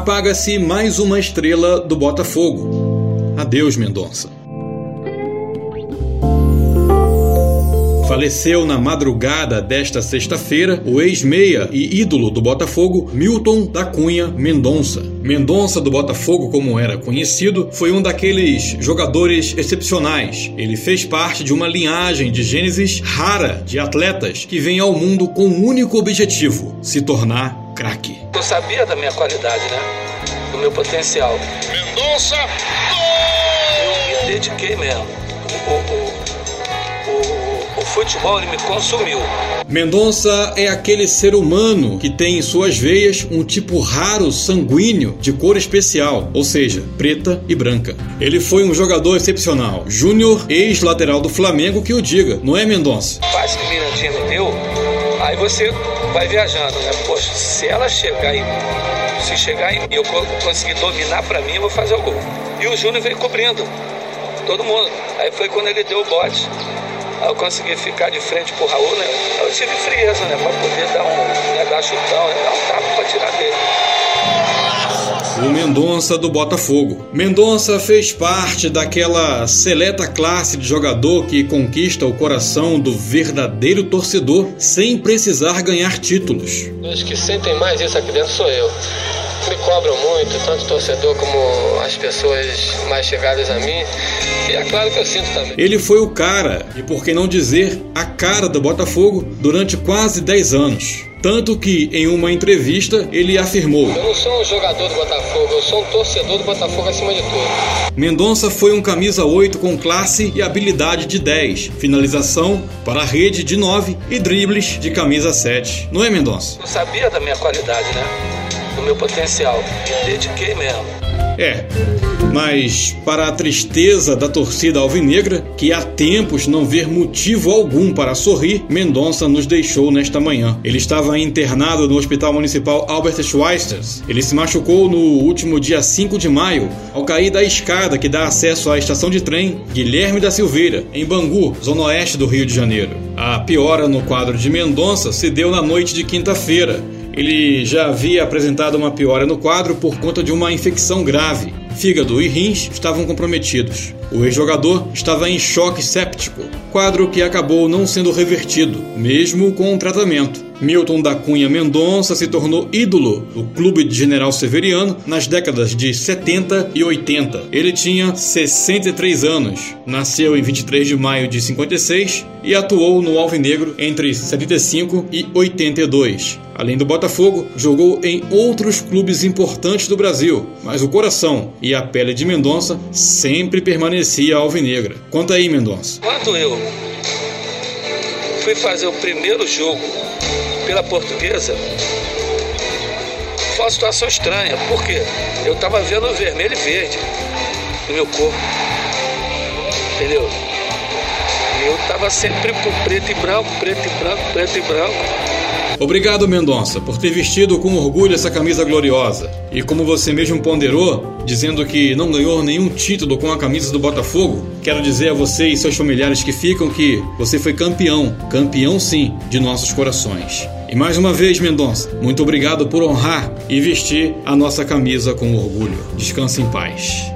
apaga-se mais uma estrela do Botafogo. Adeus, Mendonça. Faleceu na madrugada desta sexta-feira o ex-meia e ídolo do Botafogo, Milton da Cunha Mendonça. Mendonça do Botafogo, como era conhecido, foi um daqueles jogadores excepcionais. Ele fez parte de uma linhagem de gênesis rara de atletas que vem ao mundo com um único objetivo: se tornar craque. Eu sabia da minha qualidade, né? Do meu potencial. Mendonça! Eu me dediquei mesmo. O, o, o futebol ele me consumiu. Mendonça é aquele ser humano que tem em suas veias um tipo raro sanguíneo de cor especial, ou seja, preta e branca. Ele foi um jogador excepcional, júnior, ex-lateral do Flamengo que o diga, não é Mendonça? Faz que Mirandinha me deu, aí você vai viajando, né? Poxa, se ela chegar e se chegar em mim, eu conseguir dominar para mim, eu vou fazer o gol. E o Júnior veio cobrindo todo mundo. Aí foi quando ele deu o bote. Aí eu consegui ficar de frente pro Raul, né? Eu tive frieza, né? Pra poder dar um, né, dar chutão, né? dar O Mendonça do Botafogo. Mendonça fez parte daquela seleta classe de jogador que conquista o coração do verdadeiro torcedor sem precisar ganhar títulos. Os que sentem mais isso aqui dentro sou eu me cobram muito, tanto o torcedor como as pessoas mais chegadas a mim. E é claro que eu sinto também. Ele foi o cara, e por que não dizer a cara do Botafogo, durante quase 10 anos. Tanto que, em uma entrevista, ele afirmou: Eu não sou um jogador do Botafogo, eu sou um torcedor do Botafogo acima de tudo. Mendonça foi um camisa 8 com classe e habilidade de 10, finalização para a rede de 9 e dribles de camisa 7. Não é, Mendonça? Eu sabia da minha qualidade, né? Do meu potencial. Me dediquei mesmo. É, mas para a tristeza da torcida alvinegra, que há tempos não vê motivo algum para sorrir, Mendonça nos deixou nesta manhã. Ele estava internado no Hospital Municipal Albert Schweitzer. Ele se machucou no último dia 5 de maio, ao cair da escada que dá acesso à estação de trem Guilherme da Silveira, em Bangu, zona oeste do Rio de Janeiro. A piora no quadro de Mendonça se deu na noite de quinta-feira. Ele já havia apresentado uma piora no quadro por conta de uma infecção grave fígado e rins estavam comprometidos. O ex-jogador estava em choque séptico, quadro que acabou não sendo revertido, mesmo com o tratamento. Milton da Cunha Mendonça se tornou ídolo do clube de General Severiano nas décadas de 70 e 80. Ele tinha 63 anos, nasceu em 23 de maio de 56 e atuou no Alvinegro entre 75 e 82. Além do Botafogo, jogou em outros clubes importantes do Brasil, mas o coração e a pele de Mendonça sempre permanecia alvinegra. Conta aí, Mendonça. Quando eu fui fazer o primeiro jogo pela portuguesa, foi uma situação estranha, porque eu estava vendo vermelho e verde no meu corpo. Entendeu? Eu estava sempre com preto e branco, preto e branco, preto e branco. Obrigado, Mendonça, por ter vestido com orgulho essa camisa gloriosa. E como você mesmo ponderou, dizendo que não ganhou nenhum título com a camisa do Botafogo, quero dizer a você e seus familiares que ficam que você foi campeão, campeão sim, de nossos corações. E mais uma vez, Mendonça, muito obrigado por honrar e vestir a nossa camisa com orgulho. Descanse em paz.